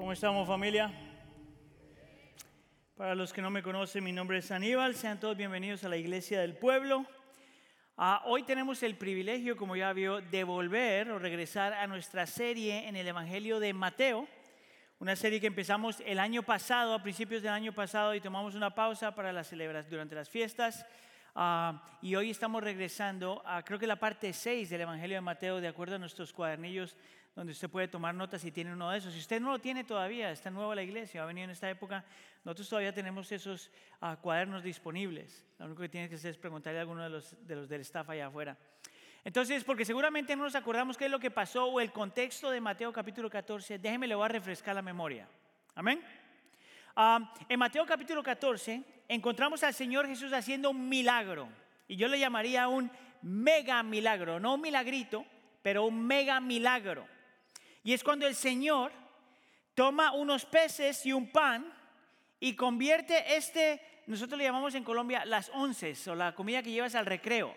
¿Cómo estamos familia? Para los que no me conocen, mi nombre es Aníbal, sean todos bienvenidos a la Iglesia del Pueblo. Ah, hoy tenemos el privilegio, como ya vio, de volver o regresar a nuestra serie en el Evangelio de Mateo, una serie que empezamos el año pasado, a principios del año pasado, y tomamos una pausa para las celebraciones durante las fiestas. Ah, y hoy estamos regresando a, creo que la parte 6 del Evangelio de Mateo, de acuerdo a nuestros cuadernillos, donde usted puede tomar notas si tiene uno de esos. Si usted no lo tiene todavía, está nuevo a la iglesia, ha venido en esta época, nosotros todavía tenemos esos ah, cuadernos disponibles. Lo único que tiene que hacer es preguntarle a alguno de los, de del staff allá afuera. Entonces, porque seguramente no nos acordamos qué es lo que pasó o el contexto de Mateo capítulo 14, déjeme le voy a refrescar la memoria. Amén. Ah, en Mateo capítulo 14 encontramos al Señor Jesús haciendo un milagro. Y yo le llamaría un mega milagro, no un milagrito, pero un mega milagro. Y es cuando el Señor toma unos peces y un pan y convierte este, nosotros le llamamos en Colombia las onces o la comida que llevas al recreo.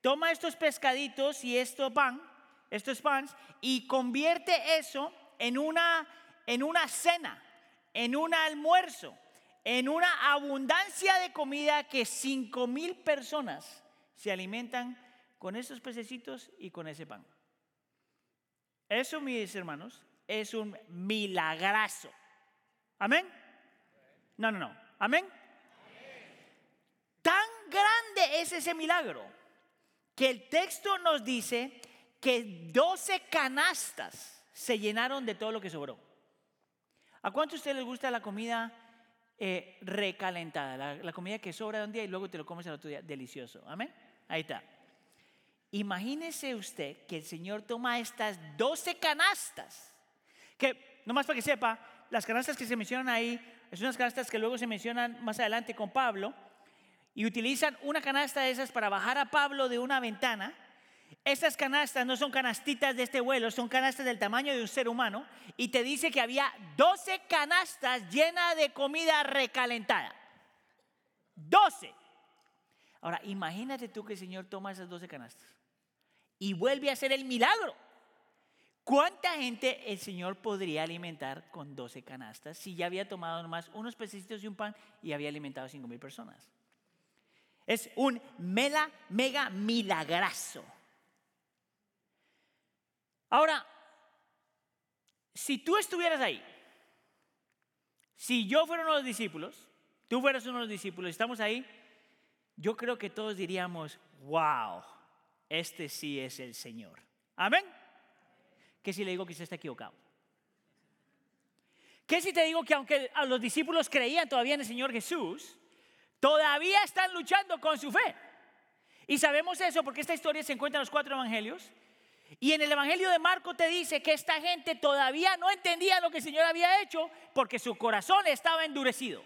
Toma estos pescaditos y esto pan, estos pans, y convierte eso en una, en una cena, en un almuerzo, en una abundancia de comida que cinco mil personas se alimentan con esos pececitos y con ese pan. Eso, mis hermanos, es un milagrazo. ¿Amén? No, no, no. ¿Amén? Tan grande es ese milagro que el texto nos dice que 12 canastas se llenaron de todo lo que sobró. ¿A cuánto a ustedes les gusta la comida eh, recalentada? La, la, comida que sobra de un día y luego te lo comes el otro día. Delicioso. Amén. Ahí está. Imagínese usted que el Señor toma estas 12 canastas. Que, nomás para que sepa, las canastas que se mencionan ahí, es unas canastas que luego se mencionan más adelante con Pablo. Y utilizan una canasta de esas para bajar a Pablo de una ventana estas canastas no son canastitas de este vuelo, son canastas del tamaño de un ser humano. Y te dice que había 12 canastas llenas de comida recalentada. 12. Ahora, imagínate tú que el Señor toma esas 12 canastas y vuelve a hacer el milagro. ¿Cuánta gente el Señor podría alimentar con 12 canastas si ya había tomado nomás unos pececitos y un pan y había alimentado a 5 mil personas? Es un mega, mega milagrazo. Ahora, si tú estuvieras ahí, si yo fuera uno de los discípulos, tú fueras uno de los discípulos, estamos ahí, yo creo que todos diríamos, wow, este sí es el Señor. Amén. ¿Qué si le digo que usted está equivocado? ¿Qué si te digo que aunque a los discípulos creían todavía en el Señor Jesús, todavía están luchando con su fe? Y sabemos eso porque esta historia se encuentra en los cuatro evangelios y en el Evangelio de Marco te dice que esta gente todavía no entendía lo que el Señor había hecho porque su corazón estaba endurecido.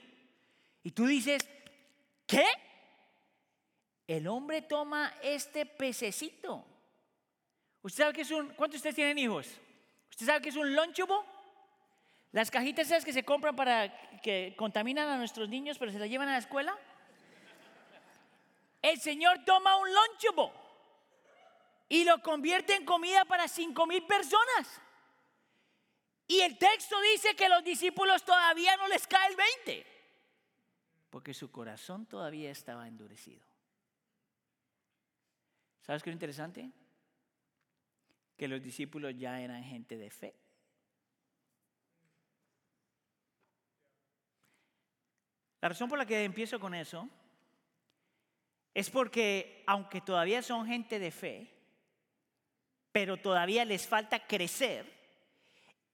Y tú dices, ¿qué? El hombre toma este pececito. ¿Usted sabe que es un... ¿Cuántos de ustedes tienen hijos? ¿Usted sabe que es un lunchable? Las cajitas esas que se compran para que contaminan a nuestros niños pero se las llevan a la escuela. El Señor toma un lunchable y lo convierte en comida para cinco mil personas. Y el texto dice que los discípulos todavía no les cae el 20, porque su corazón todavía estaba endurecido. ¿Sabes qué es interesante? Que los discípulos ya eran gente de fe. La razón por la que empiezo con eso es porque aunque todavía son gente de fe, pero todavía les falta crecer,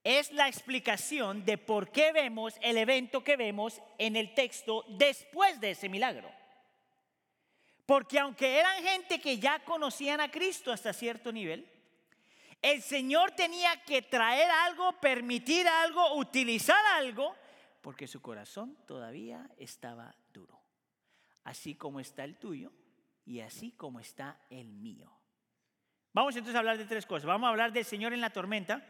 es la explicación de por qué vemos el evento que vemos en el texto después de ese milagro. Porque aunque eran gente que ya conocían a Cristo hasta cierto nivel, el Señor tenía que traer algo, permitir algo, utilizar algo, porque su corazón todavía estaba duro. Así como está el tuyo y así como está el mío. Vamos entonces a hablar de tres cosas. Vamos a hablar del Señor en la tormenta,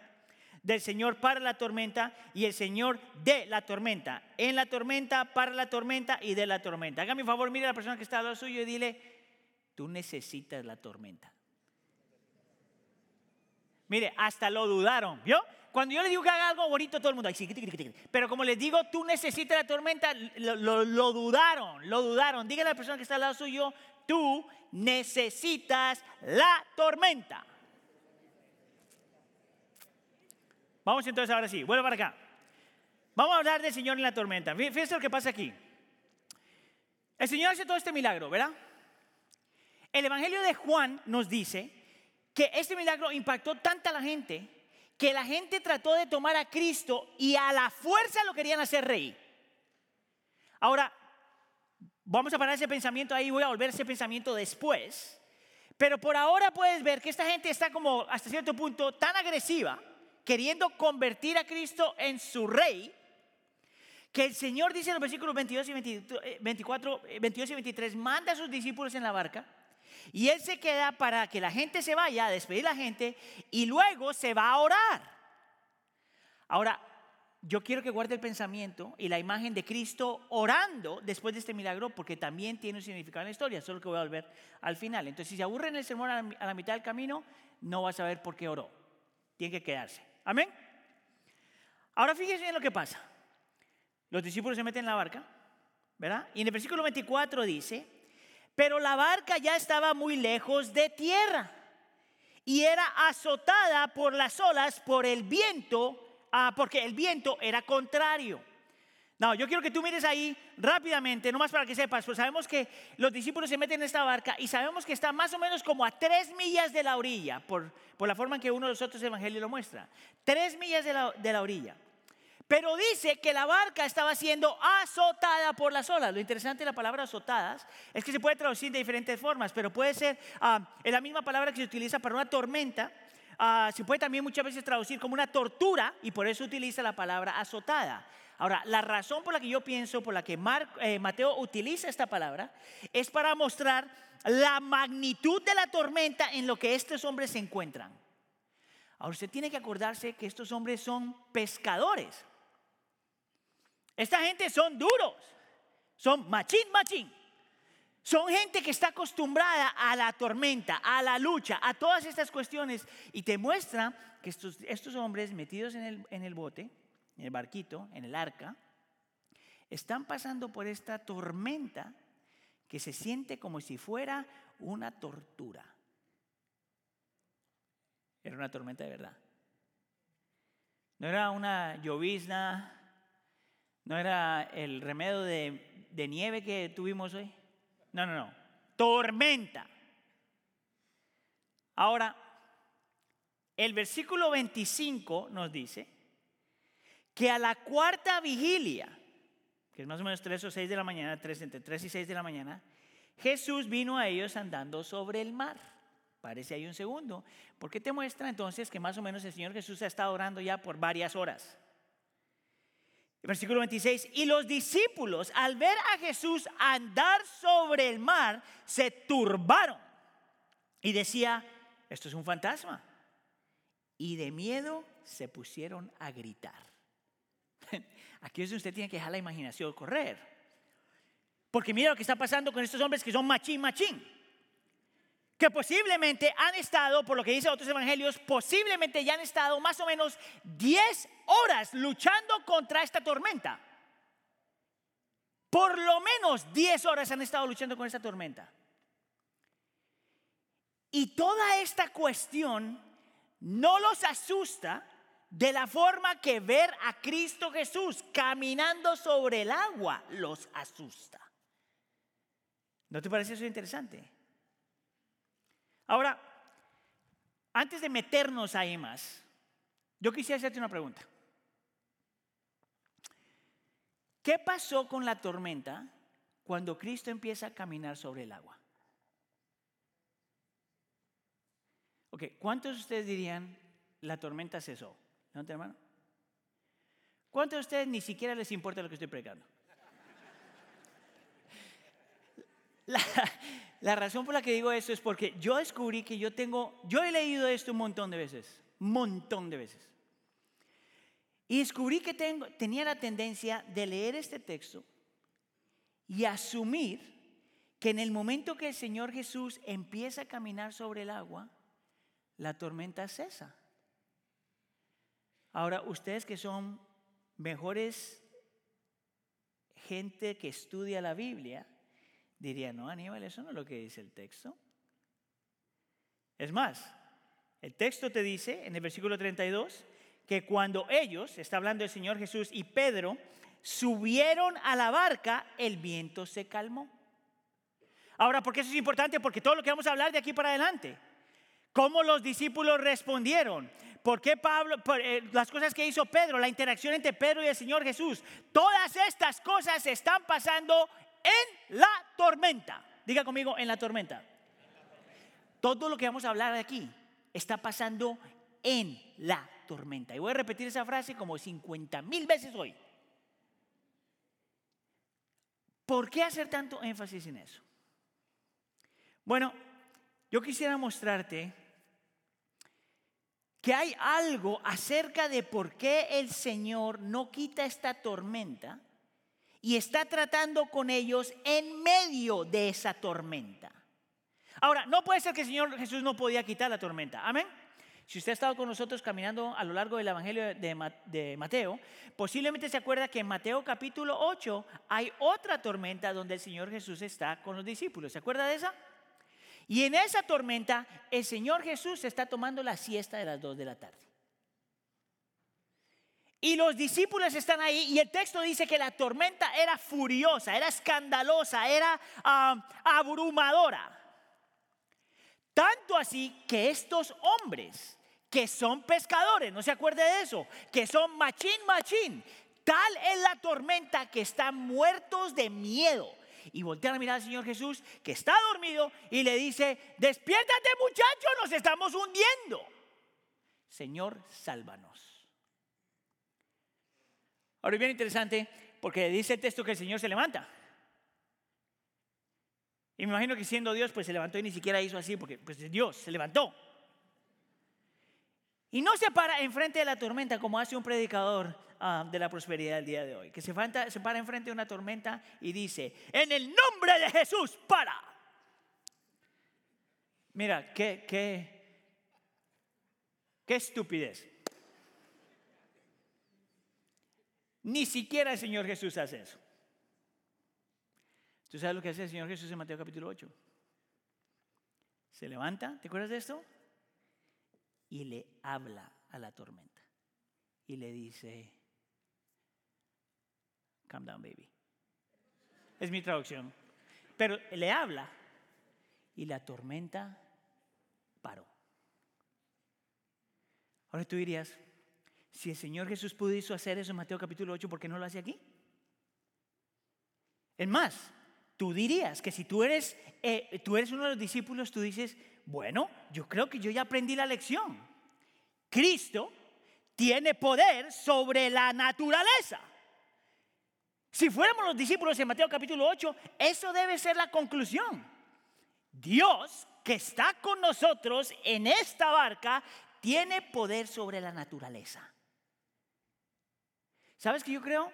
del Señor para la tormenta y el Señor de la tormenta. En la tormenta, para la tormenta y de la tormenta. Hágame un favor, mire a la persona que está al lado suyo y dile, tú necesitas la tormenta. Mire, hasta lo dudaron, ¿vio? Cuando yo les digo que haga algo bonito, todo el mundo, pero como les digo, tú necesitas la tormenta, lo, lo dudaron, lo dudaron. Dígale a la persona que está al lado suyo, tú necesitas la tormenta. Vamos entonces ahora sí, vuelvo para acá. Vamos a hablar del Señor en la tormenta. Fíjense lo que pasa aquí. El Señor hace todo este milagro, ¿verdad? El Evangelio de Juan nos dice que este milagro impactó tanta a la gente que la gente trató de tomar a Cristo y a la fuerza lo querían hacer rey. Ahora, vamos a parar ese pensamiento ahí, voy a volver a ese pensamiento después. Pero por ahora puedes ver que esta gente está como hasta cierto punto tan agresiva, queriendo convertir a Cristo en su rey, que el Señor dice en los versículos 22 y 24, 22 y 23, manda a sus discípulos en la barca y Él se queda para que la gente se vaya a despedir a la gente y luego se va a orar. Ahora, yo quiero que guarde el pensamiento y la imagen de Cristo orando después de este milagro, porque también tiene un significado en la historia, solo que voy a volver al final. Entonces, si se aburre en el sermón a la mitad del camino, no va a saber por qué oró. Tiene que quedarse. Amén. Ahora fíjense en lo que pasa. Los discípulos se meten en la barca, ¿verdad? Y en el versículo 24 dice, pero la barca ya estaba muy lejos de tierra y era azotada por las olas, por el viento, ah, porque el viento era contrario. No, yo quiero que tú mires ahí rápidamente, nomás para que sepas, pues sabemos que los discípulos se meten en esta barca y sabemos que está más o menos como a tres millas de la orilla, por, por la forma en que uno de los otros evangelios lo muestra. Tres millas de la, de la orilla. Pero dice que la barca estaba siendo azotada por las olas. Lo interesante de la palabra azotadas es que se puede traducir de diferentes formas, pero puede ser ah, la misma palabra que se utiliza para una tormenta. Ah, se puede también muchas veces traducir como una tortura y por eso utiliza la palabra azotada. Ahora, la razón por la que yo pienso, por la que eh, Mateo utiliza esta palabra, es para mostrar la magnitud de la tormenta en lo que estos hombres se encuentran. Ahora, usted tiene que acordarse que estos hombres son pescadores. Esta gente son duros, son machín, machín. Son gente que está acostumbrada a la tormenta, a la lucha, a todas estas cuestiones. Y te muestra que estos, estos hombres metidos en el, en el bote, en el barquito, en el arca, están pasando por esta tormenta que se siente como si fuera una tortura. Era una tormenta de verdad. No era una llovizna ¿No era el remedio de, nieve que tuvimos hoy? No, no, no. Tormenta. Ahora, el versículo 25 nos dice que a la cuarta vigilia, que es más o menos 3 o 6 de la mañana, 3, entre 3 y 6 de la mañana, Jesús vino a ellos andando sobre el mar. Parece ahí un segundo, porque te muestra entonces que más o menos el Señor Jesús ha estado orando ya por varias horas. Versículo 26, y los discípulos al ver a Jesús andar sobre el mar, se turbaron y decía, esto es un fantasma. Y de miedo se pusieron a gritar. Aquí es donde usted tiene que dejar la imaginación correr. Porque mira lo que está pasando con estos hombres que son machín, machín que posiblemente han estado, por lo que dicen otros evangelios, posiblemente ya han estado más o menos 10 horas luchando contra esta tormenta. Por lo menos 10 horas han estado luchando con esta tormenta. Y toda esta cuestión no los asusta de la forma que ver a Cristo Jesús caminando sobre el agua los asusta. ¿No te parece eso interesante? Ahora, antes de meternos ahí más, yo quisiera hacerte una pregunta. ¿Qué pasó con la tormenta cuando Cristo empieza a caminar sobre el agua? Ok, ¿cuántos de ustedes dirían la tormenta cesó? ¿No, hermano? ¿Cuántos de ustedes ni siquiera les importa lo que estoy predicando? La, la razón por la que digo eso es porque yo descubrí que yo tengo, yo he leído esto un montón de veces, montón de veces. Y descubrí que tengo, tenía la tendencia de leer este texto y asumir que en el momento que el Señor Jesús empieza a caminar sobre el agua, la tormenta cesa. Ahora, ustedes que son mejores gente que estudia la Biblia, dirían, no, Aníbal, eso no es lo que dice el texto. Es más, el texto te dice en el versículo 32 que cuando ellos, está hablando el Señor Jesús y Pedro, subieron a la barca, el viento se calmó. Ahora, ¿por qué eso es importante? Porque todo lo que vamos a hablar de aquí para adelante, cómo los discípulos respondieron, por qué Pablo, eh, las cosas que hizo Pedro, la interacción entre Pedro y el Señor Jesús, todas estas cosas están pasando en la tormenta. Diga conmigo, en la tormenta. Todo lo que vamos a hablar aquí está pasando en la tormenta. Y voy a repetir esa frase como 50 mil veces hoy. ¿Por qué hacer tanto énfasis en eso? Bueno, yo quisiera mostrarte que hay algo acerca de por qué el Señor no quita esta tormenta y está tratando con ellos en medio de esa tormenta. Ahora, no puede ser que el Señor Jesús no podía quitar la tormenta. Amén. Si usted ha estado con nosotros caminando a lo largo del Evangelio de Mateo, posiblemente se acuerda que en Mateo capítulo 8 hay otra tormenta donde el Señor Jesús está con los discípulos. ¿Se acuerda de esa? Y en esa tormenta el Señor Jesús está tomando la siesta de las 2 de la tarde. Y los discípulos están ahí y el texto dice que la tormenta era furiosa, era escandalosa, era ah, abrumadora. Tanto así que estos hombres que son pescadores, no se acuerde de eso, que son machín, machín, tal es la tormenta que están muertos de miedo. Y voltean a mirar al Señor Jesús que está dormido y le dice, despiértate muchacho, nos estamos hundiendo. Señor, sálvanos. Ahora es bien interesante porque dice el texto que el Señor se levanta. Y me imagino que siendo Dios, pues se levantó y ni siquiera hizo así, porque pues Dios se levantó. Y no se para enfrente de la tormenta como hace un predicador ah, de la prosperidad del día de hoy, que se, se para enfrente de una tormenta y dice, en el nombre de Jesús, para. Mira, qué, qué, qué estupidez. Ni siquiera el Señor Jesús hace eso. ¿Tú sabes lo que hace el Señor Jesús en Mateo capítulo 8? Se levanta, ¿te acuerdas de esto? Y le habla a la tormenta. Y le dice, calm down baby. Es mi traducción. Pero le habla y la tormenta paró. Ahora tú dirías, si el Señor Jesús pudo hacer eso en Mateo capítulo 8, ¿por qué no lo hace aquí? Es más, tú dirías que si tú eres, eh, tú eres uno de los discípulos, tú dices, bueno, yo creo que yo ya aprendí la lección. Cristo tiene poder sobre la naturaleza. Si fuéramos los discípulos en Mateo capítulo 8, eso debe ser la conclusión. Dios que está con nosotros en esta barca tiene poder sobre la naturaleza. ¿Sabes qué yo creo?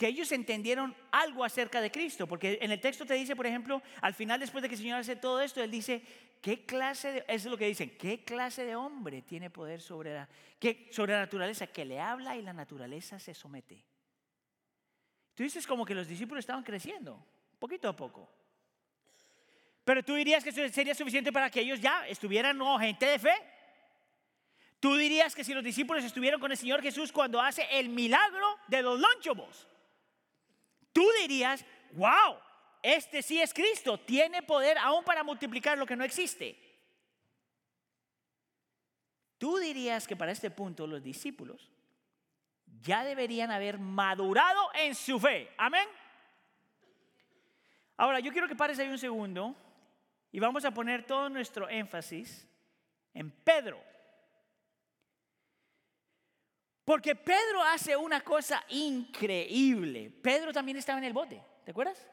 Que ellos entendieron algo acerca de Cristo, porque en el texto te dice, por ejemplo, al final después de que el Señor hace todo esto, Él dice, ¿qué clase de, eso es lo que dicen, qué clase de hombre tiene poder sobre la, sobre la naturaleza? Que le habla y la naturaleza se somete. Tú dices como que los discípulos estaban creciendo, poquito a poco. Pero tú dirías que eso sería suficiente para que ellos ya estuvieran no, gente de fe. Tú dirías que si los discípulos estuvieron con el Señor Jesús cuando hace el milagro de los lonchobos, tú dirías, wow, este sí es Cristo, tiene poder aún para multiplicar lo que no existe. Tú dirías que para este punto los discípulos ya deberían haber madurado en su fe. Amén. Ahora, yo quiero que pares ahí un segundo y vamos a poner todo nuestro énfasis en Pedro. Porque Pedro hace una cosa increíble. Pedro también estaba en el bote, ¿te acuerdas?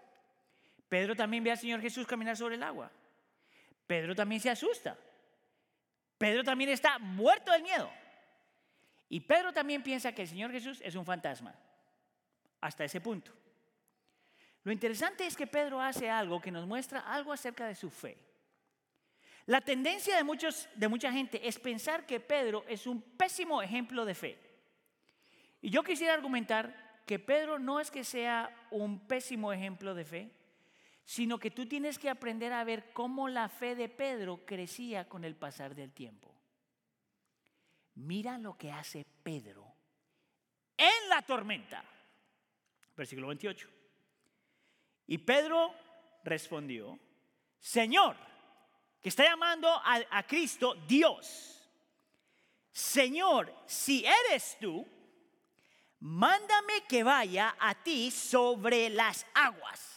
Pedro también ve al Señor Jesús caminar sobre el agua. Pedro también se asusta. Pedro también está muerto del miedo. Y Pedro también piensa que el Señor Jesús es un fantasma. Hasta ese punto. Lo interesante es que Pedro hace algo que nos muestra algo acerca de su fe. La tendencia de, muchos, de mucha gente es pensar que Pedro es un pésimo ejemplo de fe. Y yo quisiera argumentar que Pedro no es que sea un pésimo ejemplo de fe, sino que tú tienes que aprender a ver cómo la fe de Pedro crecía con el pasar del tiempo. Mira lo que hace Pedro en la tormenta. Versículo 28. Y Pedro respondió, Señor, que está llamando a, Cristo Dios. Señor, si eres tú, mándame que vaya a ti sobre las aguas.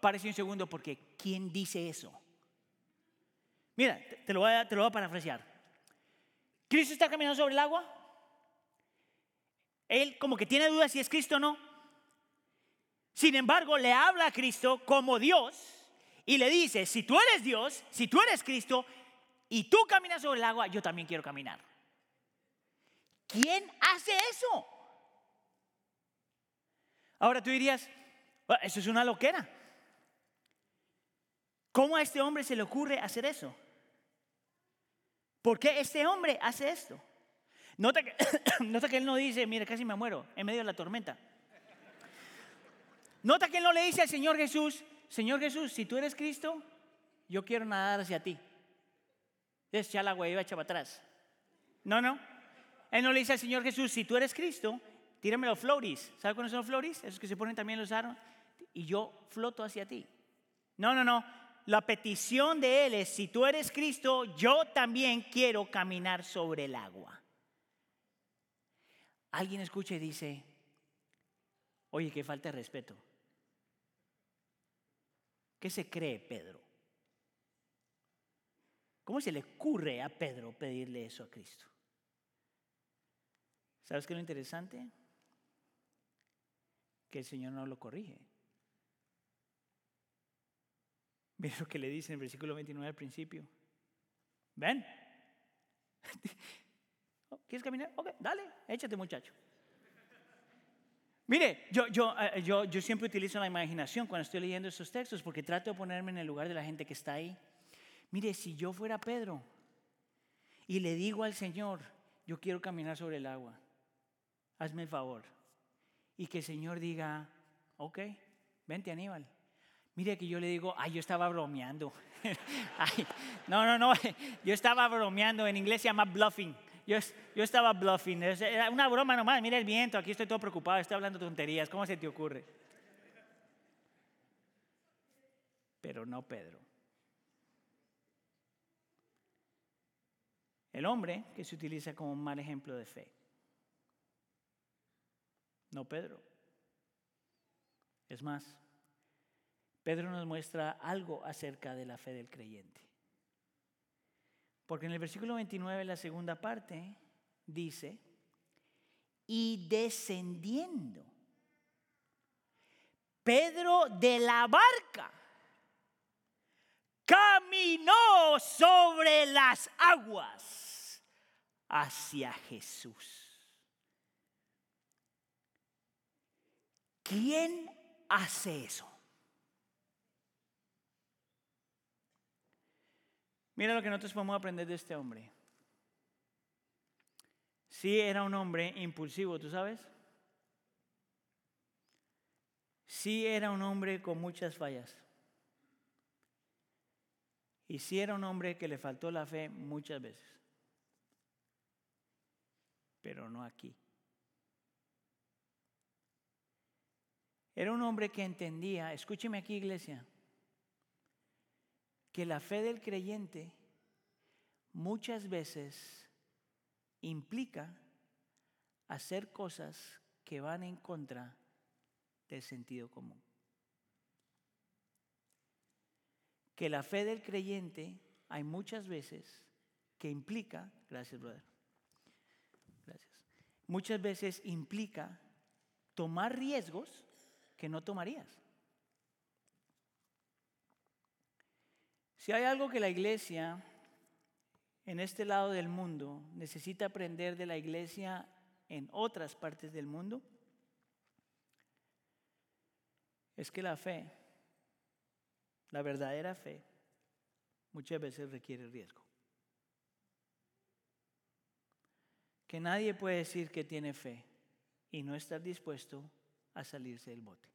parece un segundo porque ¿quién dice eso? Mira, te lo voy a, te lo voy a parafrasear. ¿Cristo está caminando sobre el agua? Él como que tiene dudas si es Cristo o no. Sin embargo, le habla a Cristo como Dios y le dice, si tú eres Dios, si tú eres Cristo y tú caminas sobre el agua, yo también quiero caminar. ¿Quién hace eso? Ahora tú dirías, eso es una loquera. ¿Cómo a este hombre se le ocurre hacer eso? ¿Por qué este hombre hace esto? Nota que, nota que él no dice, mire, casi me muero en medio de la tormenta. Nota que él no le dice al Señor Jesús, Señor Jesús, si tú eres Cristo, yo quiero nadar hacia ti. Es ya la iba echa para atrás. No, no. Él no le dice al Señor Jesús, si tú eres Cristo, tírame los floris. ¿Sabes cuáles son los floris? Esos que se ponen también los aros. Y yo floto hacia ti. No, no, no. La petición de Él es, si tú eres Cristo, yo también quiero caminar sobre el agua. Alguien escucha y dice, oye, qué falta de respeto. ¿Qué se cree Pedro? ¿Cómo se le ocurre a Pedro pedirle eso a Cristo? ¿Sabes qué es lo interesante? Que el Señor no lo corrige. Mira lo que le dice en el versículo 29 al principio. Ven. ¿Quieres caminar? Ok, dale, échate muchacho. Mire, yo, yo, eh, yo, yo siempre utilizo la imaginación cuando estoy leyendo estos textos porque trato de ponerme en el lugar de la gente que está ahí. Mire, si yo fuera Pedro y le digo al Señor, yo quiero caminar sobre el agua, hazme el favor. Y que el Señor diga, ok, vente Aníbal. Mire que yo le digo, ay, yo estaba bromeando. no, no, no, yo estaba bromeando, en inglés se llama bluffing. Yo, estaba bluffing, era una broma nomás, mira el viento, aquí estoy todo preocupado, estoy hablando tonterías, ¿cómo se te ocurre? Pero no Pedro. El hombre que se utiliza como un mal ejemplo de fe. No Pedro. Es más, Pedro nos muestra algo acerca de la fe del creyente. Porque en el versículo 29, la segunda parte, dice, y descendiendo, Pedro de la barca caminó sobre las aguas hacia Jesús. ¿Quién hace eso? Mira lo que nosotros podemos aprender de este hombre. Sí era un hombre impulsivo, ¿tú sabes? Sí era un hombre con muchas fallas. Y sí era un hombre que le faltó la fe muchas veces. Pero no aquí. Era un hombre que entendía, escúcheme aquí iglesia, que la fe del creyente muchas veces implica hacer cosas que van en contra del sentido común. Que la fe del creyente hay muchas veces que implica, gracias brother, gracias, muchas veces implica tomar riesgos que no tomarías. Si hay algo que la iglesia en este lado del mundo necesita aprender de la iglesia en otras partes del mundo, es que la fe, la verdadera fe, muchas veces requiere riesgo. Que nadie puede decir que tiene fe y no estar dispuesto a salirse del bote.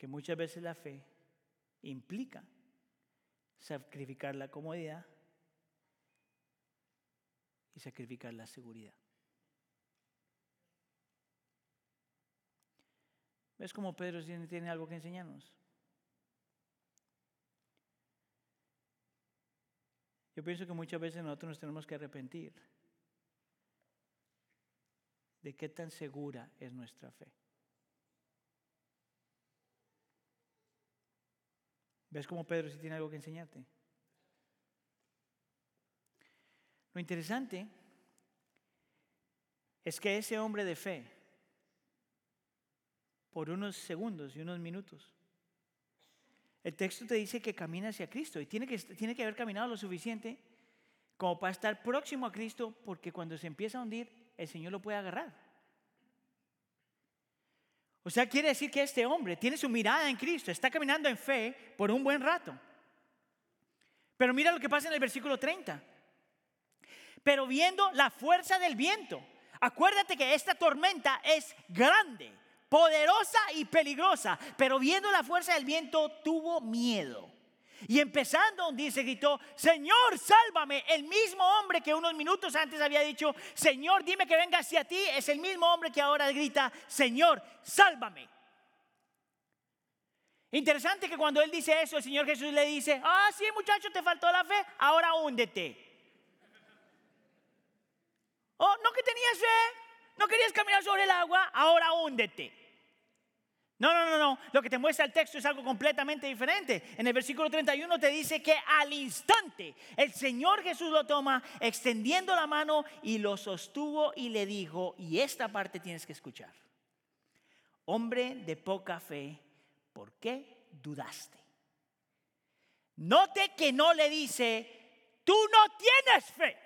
Que muchas veces la fe implica sacrificar la comodidad y sacrificar la seguridad. ¿Ves cómo Pedro tiene algo que enseñarnos? Yo pienso que muchas veces nosotros nos tenemos que arrepentir de qué tan segura es nuestra fe. ¿Ves cómo Pedro sí tiene algo que enseñarte? Lo interesante es que ese hombre de fe, por unos segundos y unos minutos, el texto te dice que camina hacia Cristo y tiene que, tiene que haber caminado lo suficiente como para estar próximo a Cristo, porque cuando se empieza a hundir, el Señor lo puede agarrar. O sea, quiere decir que este hombre tiene su mirada en Cristo, está caminando en fe por un buen rato. Pero mira lo que pasa en el versículo 30. Pero viendo la fuerza del viento, acuérdate que esta tormenta es grande, poderosa y peligrosa, pero viendo la fuerza del viento tuvo miedo. Y empezando a hundirse gritó, Señor, sálvame. El mismo hombre que unos minutos antes había dicho, Señor, dime que venga hacia ti, es el mismo hombre que ahora grita, Señor, sálvame. Interesante que cuando él dice eso, el Señor Jesús le dice, ah, sí muchacho, te faltó la fe, ahora húndete. Oh, no que tenías fe, no querías caminar sobre el agua, ahora húndete. No, no, no, no. Lo que te muestra el texto es algo completamente diferente. En el versículo 31 te dice que al instante el Señor Jesús lo toma, extendiendo la mano y lo sostuvo y le dijo, y esta parte tienes que escuchar. Hombre de poca fe, ¿por qué dudaste? Note que no le dice, tú no tienes fe.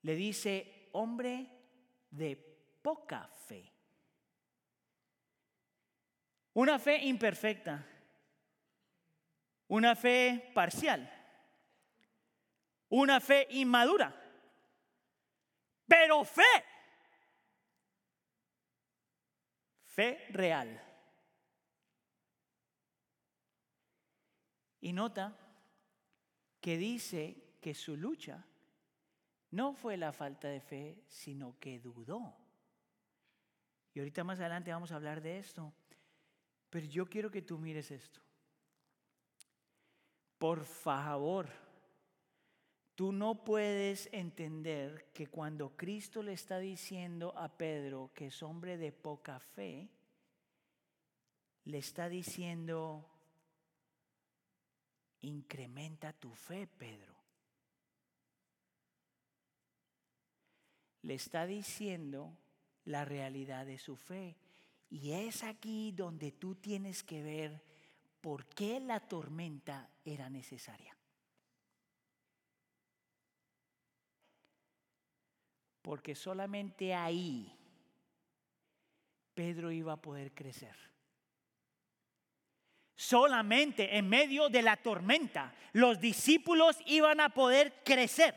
Le dice, hombre de poca fe. Una fe imperfecta, una fe parcial, una fe inmadura, pero fe, fe real. Y nota que dice que su lucha no fue la falta de fe, sino que dudó. Y ahorita más adelante vamos a hablar de esto. Pero yo quiero que tú mires esto. Por favor, tú no puedes entender que cuando Cristo le está diciendo a Pedro que es hombre de poca fe, le está diciendo, incrementa tu fe, Pedro. Le está diciendo la realidad de su fe. Y es aquí donde tú tienes que ver por qué la tormenta era necesaria. Porque solamente ahí Pedro iba a poder crecer. Solamente en medio de la tormenta los discípulos iban a poder crecer.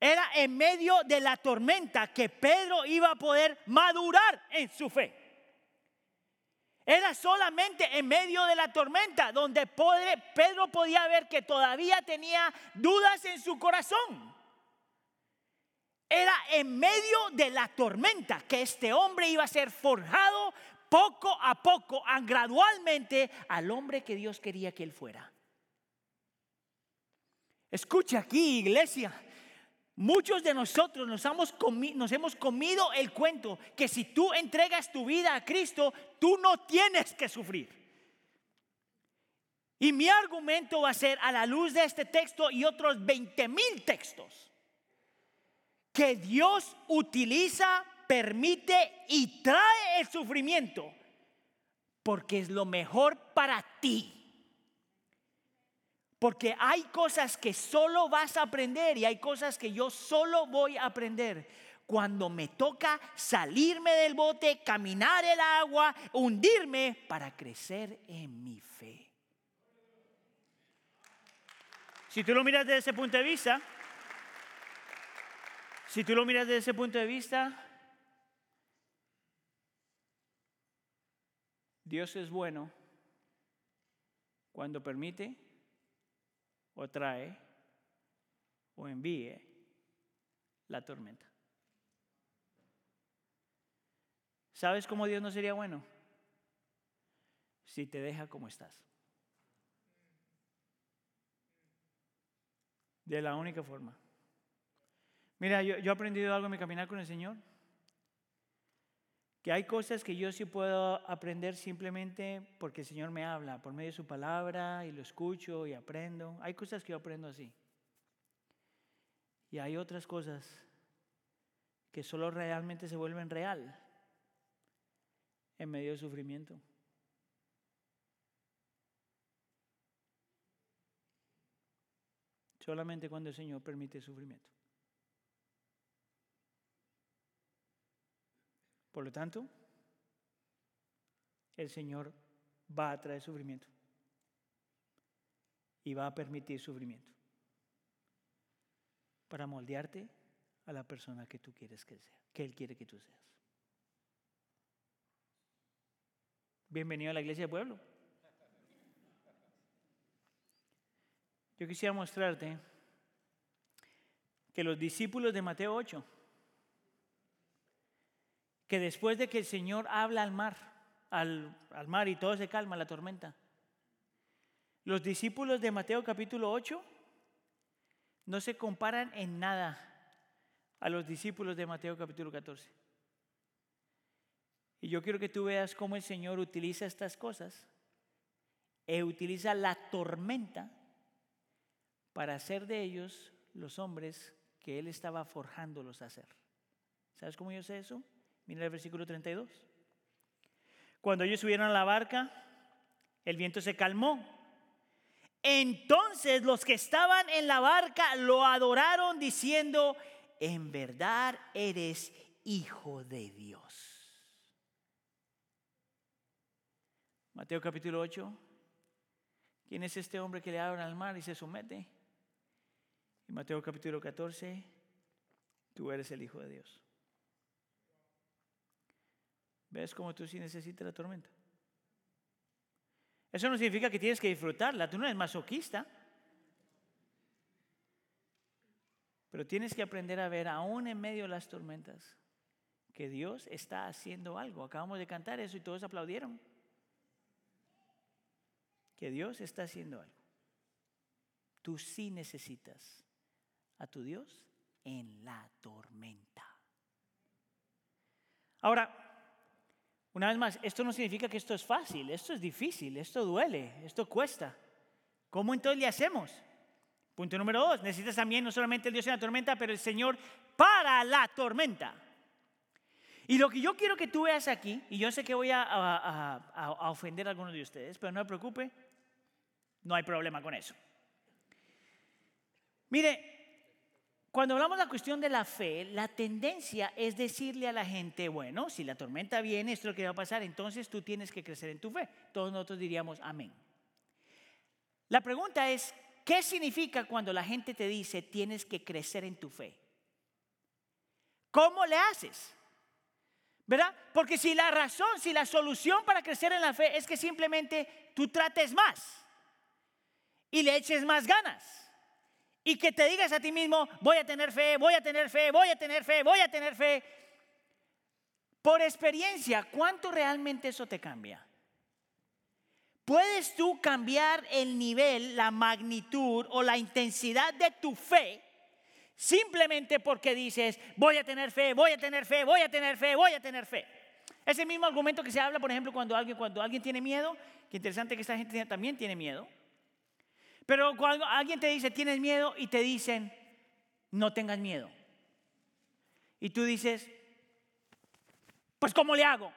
Era en medio de la tormenta que Pedro iba a poder madurar en su fe. Era solamente en medio de la tormenta donde Pedro podía ver que todavía tenía dudas en su corazón. Era en medio de la tormenta que este hombre iba a ser forjado poco a poco, gradualmente, al hombre que Dios quería que él fuera. Escucha aquí, iglesia. Muchos de nosotros nos hemos, comido el cuento que si tú entregas tu vida a Cristo, tú no tienes que sufrir. Y mi argumento va a ser a la luz de este texto y otros 20 mil textos, que Dios utiliza, permite y trae el sufrimiento, porque es lo mejor para ti. Porque hay cosas que solo vas a aprender y hay cosas que yo solo voy a aprender cuando me toca salirme del bote, caminar el agua, hundirme para crecer en mi fe. Si tú lo miras desde ese punto de vista, si tú lo miras desde ese punto de vista, Dios es bueno cuando permite o trae o envíe la tormenta. ¿Sabes cómo Dios no sería bueno? Si te deja como estás. De la única forma. Mira, yo, he aprendido algo en mi caminar con el Señor. Que hay cosas que yo sí puedo aprender simplemente porque el Señor me habla, por medio de su palabra, y lo escucho y aprendo. Hay cosas que yo aprendo así. Y hay otras cosas que solo realmente se vuelven real en medio del sufrimiento. Solamente cuando el Señor permite sufrimiento. Por lo tanto, el Señor va a traer sufrimiento y va a permitir sufrimiento para moldearte a la persona que tú quieres que sea, que Él quiere que tú seas. Bienvenido a la iglesia de pueblo. Yo quisiera mostrarte que los discípulos de Mateo 8, que después de que el Señor habla al mar, al, mar y todo se calma, la tormenta, los discípulos de Mateo capítulo 8 no se comparan en nada a los discípulos de Mateo capítulo 14. Y yo quiero que tú veas cómo el Señor utiliza estas cosas e utiliza la tormenta para hacer de ellos los hombres que Él estaba forjándolos a hacer. ¿Sabes cómo yo sé eso? Mira el versículo 32. Cuando ellos subieron a la barca, el viento se calmó. Entonces los que estaban en la barca lo adoraron diciendo, en verdad eres hijo de Dios. Mateo capítulo 8. ¿Quién es este hombre que le abre al mar y se somete? Y Mateo capítulo 14. Tú eres el Hijo de Dios. ¿Ves cómo tú sí necesitas la tormenta? Eso no significa que tienes que disfrutarla. Tú no eres masoquista. Pero tienes que aprender a ver, aún en medio de las tormentas, que Dios está haciendo algo. Acabamos de cantar eso y todos aplaudieron que Dios está haciendo algo. Tú sí necesitas a tu Dios en la tormenta. Ahora, una vez más, esto no significa que esto es fácil, esto es difícil, esto duele, esto cuesta. ¿Cómo entonces le hacemos? Punto número dos, necesitas también no solamente el Dios en la tormenta, pero el Señor para la tormenta. Y lo que yo quiero que tú veas aquí, y yo sé que voy a, a ofender a algunos de ustedes, pero no me preocupe, no hay problema con eso. Mire, cuando hablamos de la cuestión de la fe, la tendencia es decirle a la gente, bueno, si la tormenta viene, esto es lo que va a pasar, entonces tú tienes que crecer en tu fe. Todos nosotros diríamos amén. La pregunta es, ¿qué significa cuando la gente te dice tienes que crecer en tu fe? ¿Cómo le haces? ¿Verdad? Porque si la razón, si la solución para crecer en la fe es que simplemente tú trates más, y le eches más ganas. Y que te digas a ti mismo, voy a tener fe, voy a tener fe, voy a tener fe, voy a tener fe. Por experiencia, ¿cuánto realmente eso te cambia? ¿Puedes tú cambiar el nivel, la magnitud o la intensidad de tu fe simplemente porque dices, voy a tener fe, voy a tener fe, voy a tener fe, voy a tener fe? Ese mismo argumento que se habla, por ejemplo, cuando alguien, cuando alguien tiene miedo, que interesante que esta gente también tiene miedo. Pero cuando alguien te dice, tienes miedo, y te dicen, no tengas miedo. Y tú dices, pues ¿cómo le hago?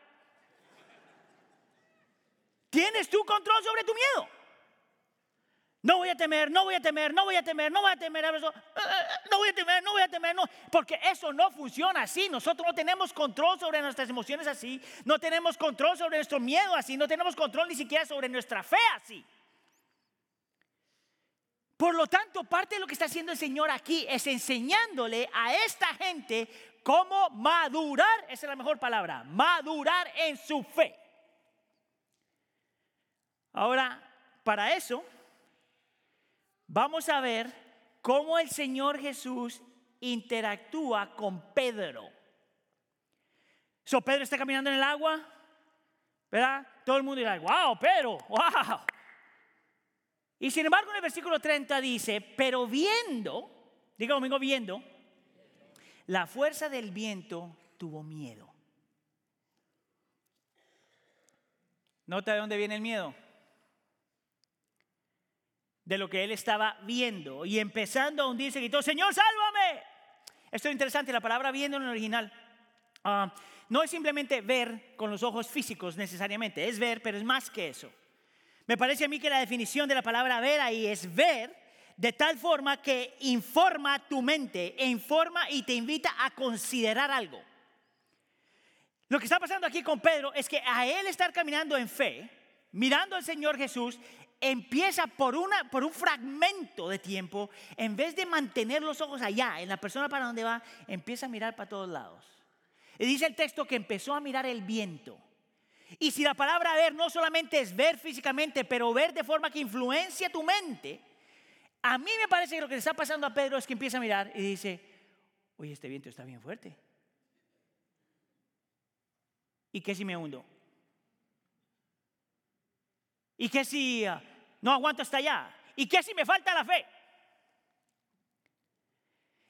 Tienes tu control sobre tu miedo. No voy a temer, no voy a temer, no voy a temer, no voy a temer, no voy a temer, no voy a temer, no. Porque eso no funciona así. Nosotros no tenemos control sobre nuestras emociones así. No tenemos control sobre nuestro miedo así. No tenemos control ni siquiera sobre nuestra fe así. Por lo tanto, parte de lo que está haciendo el Señor aquí es enseñándole a esta gente cómo madurar, esa es la mejor palabra, madurar en su fe. Ahora, para eso, vamos a ver cómo el Señor Jesús interactúa con Pedro. So, Pedro está caminando en el agua, ¿verdad? Todo el mundo dirá, wow, Pedro, wow. Y sin embargo en el versículo 30 dice, pero viendo, diga conmigo viendo, la fuerza del viento tuvo miedo. ¿Nota de dónde viene el miedo? De lo que él estaba viendo y empezando a hundirse, gritó, Señor, sálvame. Esto es interesante, la palabra viendo en el original ah, no es simplemente ver con los ojos físicos necesariamente, es ver, pero es más que eso. Me parece a mí que la definición de la palabra ver ahí es ver de tal forma que informa tu mente, informa y te invita a considerar algo. Lo que está pasando aquí con Pedro es que a él estar caminando en fe, mirando al Señor Jesús, empieza por, una, por un fragmento de tiempo, en vez de mantener los ojos allá, en la persona para donde va, empieza a mirar para todos lados. Y dice el texto que empezó a mirar el viento. Y si la palabra ver no solamente es ver físicamente, pero ver de forma que influencia tu mente, a mí me parece que lo que le está pasando a Pedro es que empieza a mirar y dice, oye, este viento está bien fuerte. ¿Y qué si me hundo? ¿Y qué si ah, no aguanto hasta allá? ¿Y qué si me falta la fe?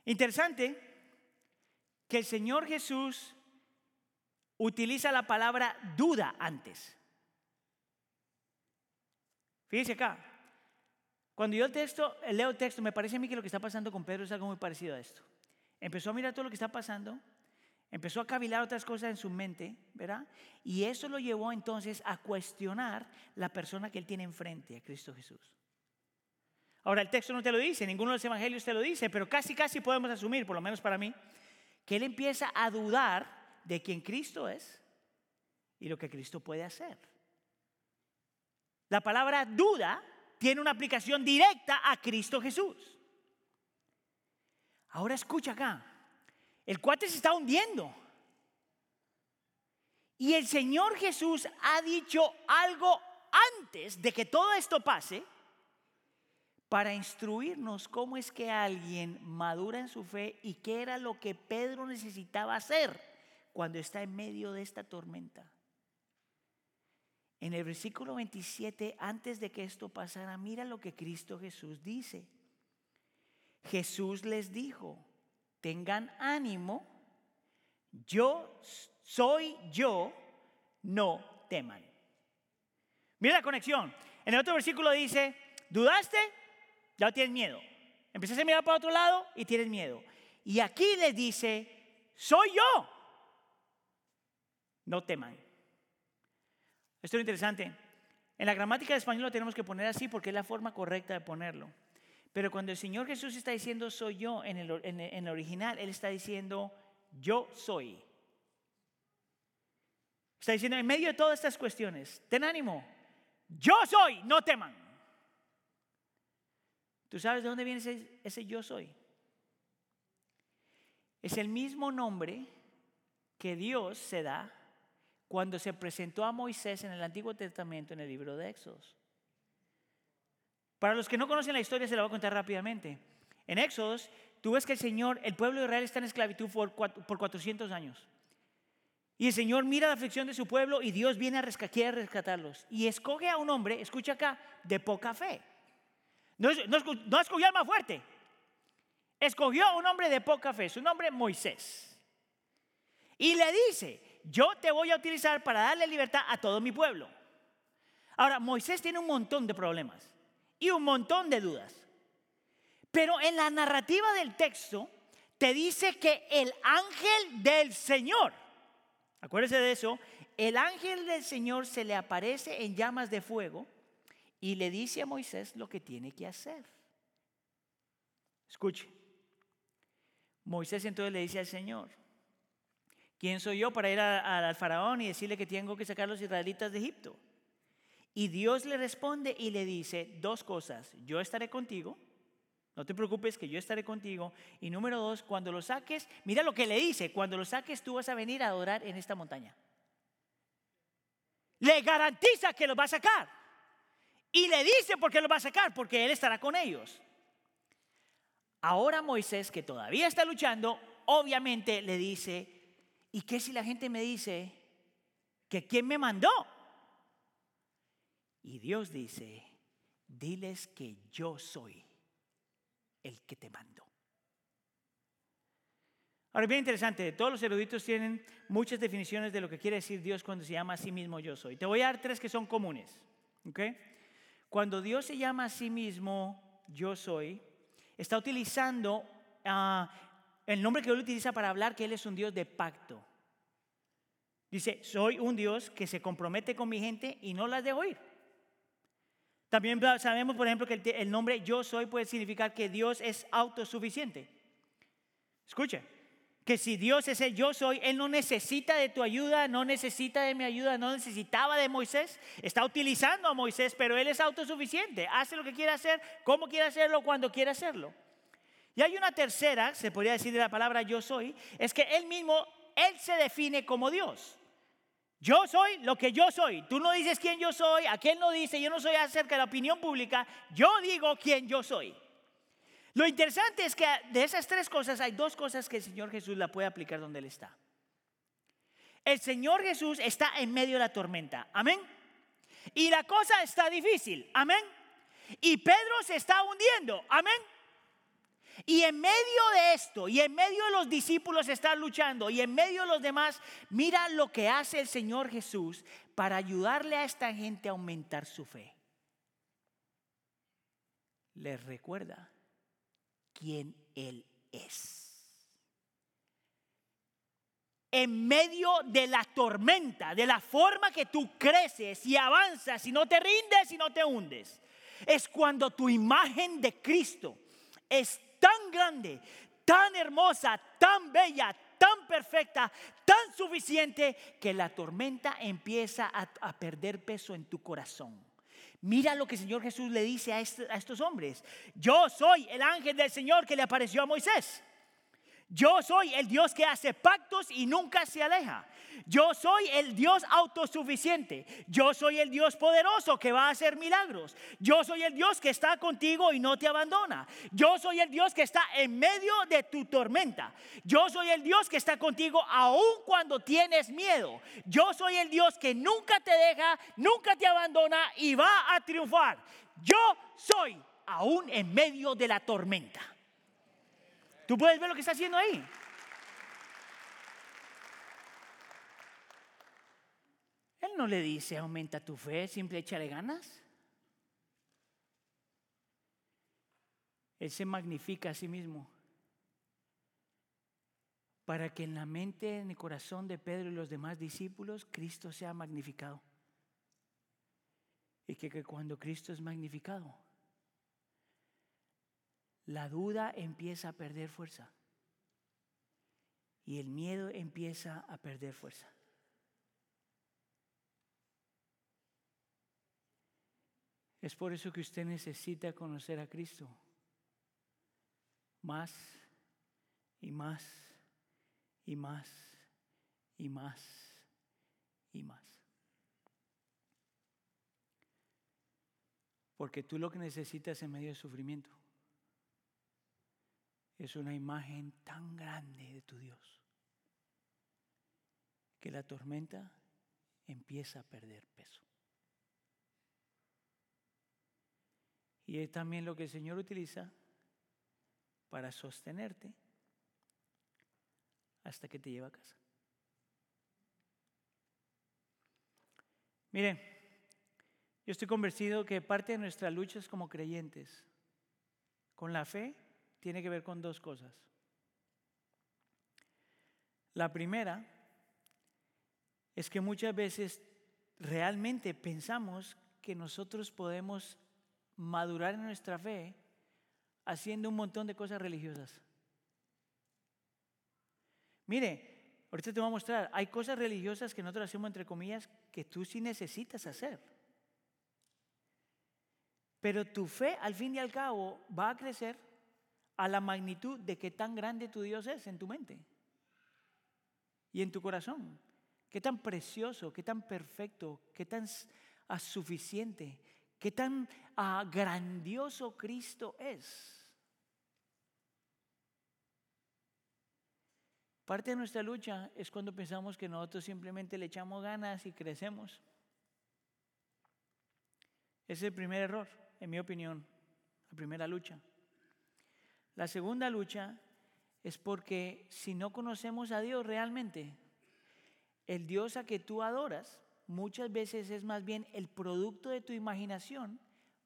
Interesante que el Señor Jesús utiliza la palabra duda antes. Fíjese acá. Cuando yo el texto, leo el texto, me parece a mí que lo que está pasando con Pedro es algo muy parecido a esto. Empezó a mirar todo lo que está pasando, empezó a cavilar otras cosas en su mente, ¿verdad? Y eso lo llevó entonces a cuestionar la persona que él tiene enfrente, a Cristo Jesús. Ahora, el texto no te lo dice, ninguno de los evangelios te lo dice, pero casi, casi podemos asumir, por lo menos para mí, que él empieza a dudar de quién Cristo es y lo que Cristo puede hacer. La palabra duda tiene una aplicación directa a Cristo Jesús. Ahora escucha acá, el cuate se está hundiendo. Y el Señor Jesús ha dicho algo antes de que todo esto pase para instruirnos cómo es que alguien madura en su fe y qué era lo que Pedro necesitaba hacer cuando está en medio de esta tormenta. En el versículo 27, antes de que esto pasara, mira lo que Cristo Jesús dice. Jesús les dijo, tengan ánimo, yo soy yo, no teman. Mira la conexión. En el otro versículo dice, ¿dudaste? Ya tienes miedo. Empezaste a mirar para otro lado y tienes miedo. Y aquí les dice, soy yo no teman. Esto es interesante. En la gramática de español lo tenemos que poner así porque es la forma correcta de ponerlo. Pero cuando el Señor Jesús está diciendo soy yo en el, original, Él está diciendo yo soy. Está diciendo en medio de todas estas cuestiones, ten ánimo, yo soy, no teman. ¿Tú sabes de dónde viene ese, ese yo soy? Es el mismo nombre que Dios se da cuando se presentó a Moisés en el Antiguo Testamento en el libro de Éxodos. Para los que no conocen la historia, se la voy a contar rápidamente. En Éxodos, tú ves que el Señor, el pueblo de Israel está en esclavitud por, 400 años. Y el Señor mira la aflicción de su pueblo y Dios viene a rescatar, rescatarlos. Y escoge a un hombre, escucha acá, de poca fe. No, escogió al más fuerte. Escogió a un hombre de poca fe, su nombre Moisés. Y le dice, yo te voy a utilizar para darle libertad a todo mi pueblo. Ahora, Moisés tiene un montón de problemas y un montón de dudas. Pero en la narrativa del texto te dice que el ángel del Señor, acuérdese de eso, el ángel del Señor se le aparece en llamas de fuego y le dice a Moisés lo que tiene que hacer. Escuche. Moisés entonces le dice al Señor, ¿quién soy yo para ir al faraón y decirle que tengo que sacar a los israelitas de Egipto? Y Dios le responde y le dice dos cosas, yo estaré contigo, no te preocupes que yo estaré contigo. Y número dos, cuando lo saques, mira lo que le dice, cuando lo saques tú vas a venir a adorar en esta montaña. Le garantiza que lo va a sacar. Y le dice por qué lo va a sacar, porque él estará con ellos. Ahora Moisés, que todavía está luchando, obviamente le dice, ¿y qué si la gente me dice que quién me mandó? Y Dios dice, diles que yo soy el que te mandó. Ahora, bien interesante, todos los eruditos tienen muchas definiciones de lo que quiere decir Dios cuando se llama a sí mismo yo soy. Te voy a dar tres que son comunes. Cuando Dios se llama a sí mismo yo soy, está utilizando ah, el nombre que Él utiliza para hablar que Él es un Dios de pacto. Dice, soy un Dios que se compromete con mi gente y no las dejo ir. También sabemos, por ejemplo, que el, nombre yo soy puede significar que Dios es autosuficiente. Escuche, que si Dios es el yo soy, Él no necesita de tu ayuda, no necesita de mi ayuda, no necesitaba de Moisés. Está utilizando a Moisés, pero Él es autosuficiente. Hace lo que quiere hacer, cómo quiere hacerlo, cuando quiere hacerlo. Y hay una tercera, se podría decir de la palabra yo soy, es que Él mismo, Él se define como Dios. Yo soy lo que yo soy. Tú no dices quién yo soy, aquel no dice, yo no soy acerca de la opinión pública, yo digo quién yo soy. Lo interesante es que de esas tres cosas hay dos cosas que el Señor Jesús la puede aplicar donde Él está. El Señor Jesús está en medio de la tormenta, amén. Y la cosa está difícil, amén. Y Pedro se está hundiendo, amén. Y en medio de esto, y en medio de los discípulos están luchando, y en medio de los demás, mira lo que hace el Señor Jesús para ayudarle a esta gente a aumentar su fe. Les recuerda quién Él es. En medio de la tormenta, de la forma que tú creces y avanzas y no te rindes y no te hundes, es cuando tu imagen de Cristo es tan grande, tan hermosa, tan bella, tan perfecta, tan suficiente, que la tormenta empieza a, perder peso en tu corazón. Mira lo que el Señor Jesús le dice a, estos hombres. Yo soy el ángel del Señor que le apareció a Moisés. Yo soy el Dios que hace pactos y nunca se aleja. Yo soy el Dios autosuficiente. Yo soy el Dios poderoso que va a hacer milagros. Yo soy el Dios que está contigo y no te abandona. Yo soy el Dios que está en medio de tu tormenta. Yo soy el Dios que está contigo aun cuando tienes miedo. Yo soy el Dios que nunca te deja, nunca te abandona y va a triunfar. Yo soy aún en medio de la tormenta. Tú puedes ver lo que está haciendo ahí. Él no le dice, aumenta tu fe, simple échale ganas. Él se magnifica a sí mismo para que en la mente, en el corazón de Pedro y los demás discípulos, Cristo sea magnificado. Y que, que cuando Cristo es magnificado, la duda empieza a perder fuerza y el miedo empieza a perder fuerza. Es por eso que usted necesita conocer a Cristo más y más y más y más y más. Porque tú lo que necesitas en medio del sufrimiento es una imagen tan grande de tu Dios que la tormenta empieza a perder peso. Y es también lo que el Señor utiliza para sostenerte hasta que te lleva a casa. Mire, yo estoy convencido que parte de nuestras luchas como creyentes con la fe tiene que ver con dos cosas. La primera es que muchas veces realmente pensamos que nosotros podemos madurar en nuestra fe haciendo un montón de cosas religiosas. Mire, ahorita te voy a mostrar, hay cosas religiosas que nosotros hacemos entre comillas que tú sí necesitas hacer. Pero tu fe al fin y al cabo va a crecer a la magnitud de qué tan grande tu Dios es en tu mente y en tu corazón. Qué tan precioso, qué tan perfecto, qué tan ah, suficiente, qué tan ah, grandioso Cristo es. Parte de nuestra lucha es cuando pensamos que nosotros simplemente le echamos ganas y crecemos. Ese es el primer error, en mi opinión, la primera lucha. La segunda lucha es porque si no conocemos a Dios realmente, el Dios a que tú adoras muchas veces es más bien el producto de tu imaginación,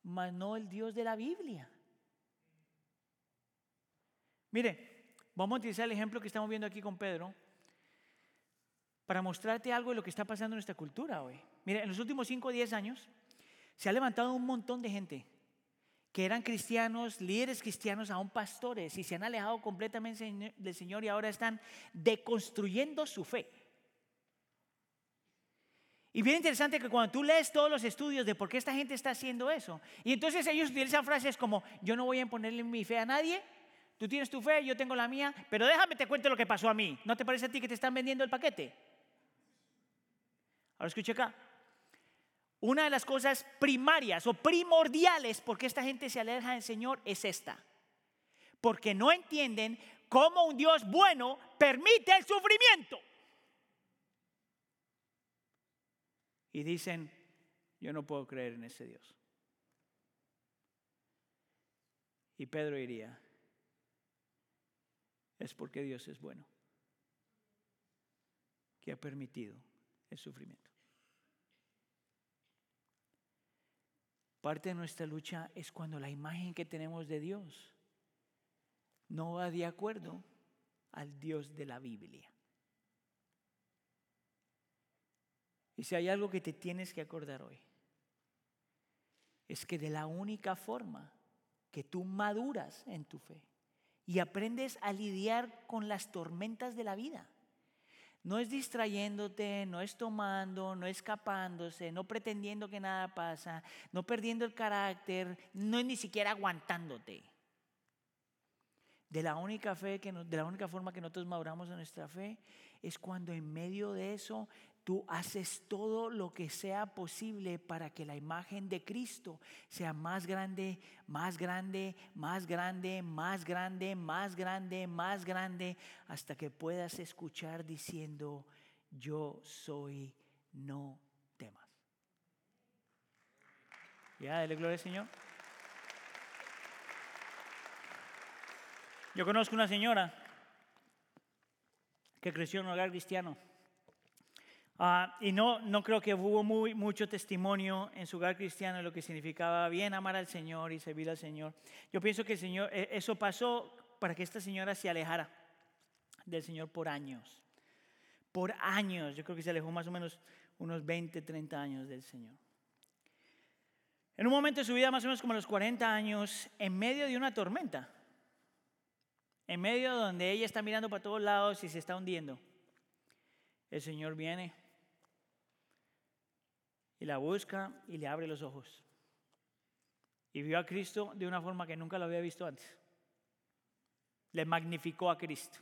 más no el Dios de la Biblia. Mire, vamos a utilizar el ejemplo que estamos viendo aquí con Pedro para mostrarte algo de lo que está pasando en nuestra cultura hoy. Mire, en los últimos 5 o 10 años se ha levantado un montón de gente que eran cristianos, líderes cristianos, aún pastores, y se han alejado completamente del Señor y ahora están deconstruyendo su fe. Y bien interesante que cuando tú lees todos los estudios de por qué esta gente está haciendo eso, y entonces ellos utilizan frases como, yo no voy a imponerle mi fe a nadie, tú tienes tu fe, yo tengo la mía, pero déjame te cuento lo que pasó a mí. ¿No te parece a ti que te están vendiendo el paquete? Ahora escucha acá. Una de las cosas primarias o primordiales porque esta gente se aleja del Señor es esta. Porque no entienden cómo un Dios bueno permite el sufrimiento. Y dicen, yo no puedo creer en ese Dios. Y Pedro diría, es porque Dios es bueno, que ha permitido el sufrimiento. Parte de nuestra lucha es cuando la imagen que tenemos de Dios no va de acuerdo al Dios de la Biblia. Y si hay algo que te tienes que acordar hoy, es que de la única forma que tú maduras en tu fe y aprendes a lidiar con las tormentas de la vida, no es distrayéndote, no es tomando, no escapándose, no pretendiendo que nada pasa, no perdiendo el carácter, no es ni siquiera aguantándote. De la única fe que de la única forma que nosotros maduramos en nuestra fe es cuando en medio de eso tú haces todo lo que sea posible para que la imagen de Cristo sea más grande, más grande, más grande, más grande, más grande, más grande, hasta que puedas escuchar diciendo, yo soy, no temas. Ya, dale gloria al Señor. Yo conozco una señora que creció en un hogar cristiano Ah, y no, no creo que hubo muy, mucho testimonio en su hogar cristiano de lo que significaba bien amar al Señor y servir al Señor. Yo pienso que el Señor, eh, eso pasó para que esta señora se alejara del Señor por años. Por años. Yo creo que se alejó más o menos unos 20, 30 años del Señor. En un momento de su vida, más o menos como a los 40 años, en medio de una tormenta, en medio donde ella está mirando para todos lados y se está hundiendo, el Señor viene y la busca y le abre los ojos. Y vio a Cristo de una forma que nunca lo había visto antes. Le magnificó a Cristo.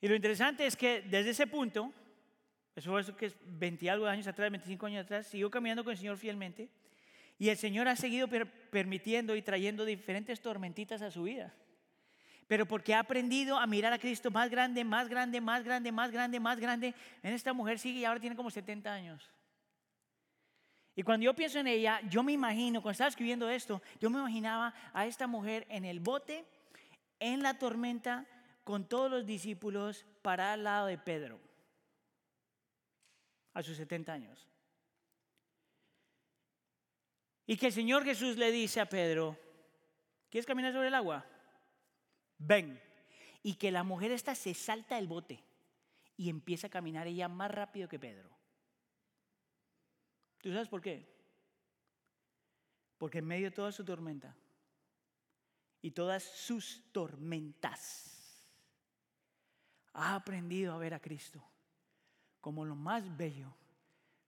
Y lo interesante es que desde ese punto, eso fue eso que es 20 algo de años atrás, 25 años atrás, siguió caminando con el Señor fielmente. Y el Señor ha seguido permitiendo y trayendo diferentes tormentitas a su vida pero porque ha aprendido a mirar a Cristo más grande, más grande, más grande, más grande, más grande. En esta mujer sigue y ahora tiene como 70 años. Y cuando yo pienso en ella, yo me imagino, cuando estaba escribiendo esto, yo me imaginaba a esta mujer en el bote, en la tormenta, con todos los discípulos para al lado de Pedro, a sus 70 años. Y que el Señor Jesús le dice a Pedro, ¿quieres caminar sobre el agua? Ven. Y que la mujer esta se salta del bote y empieza a caminar ella más rápido que Pedro. ¿Tú sabes por qué? Porque en medio de toda su tormenta y todas sus tormentas, ha aprendido a ver a Cristo como lo más bello,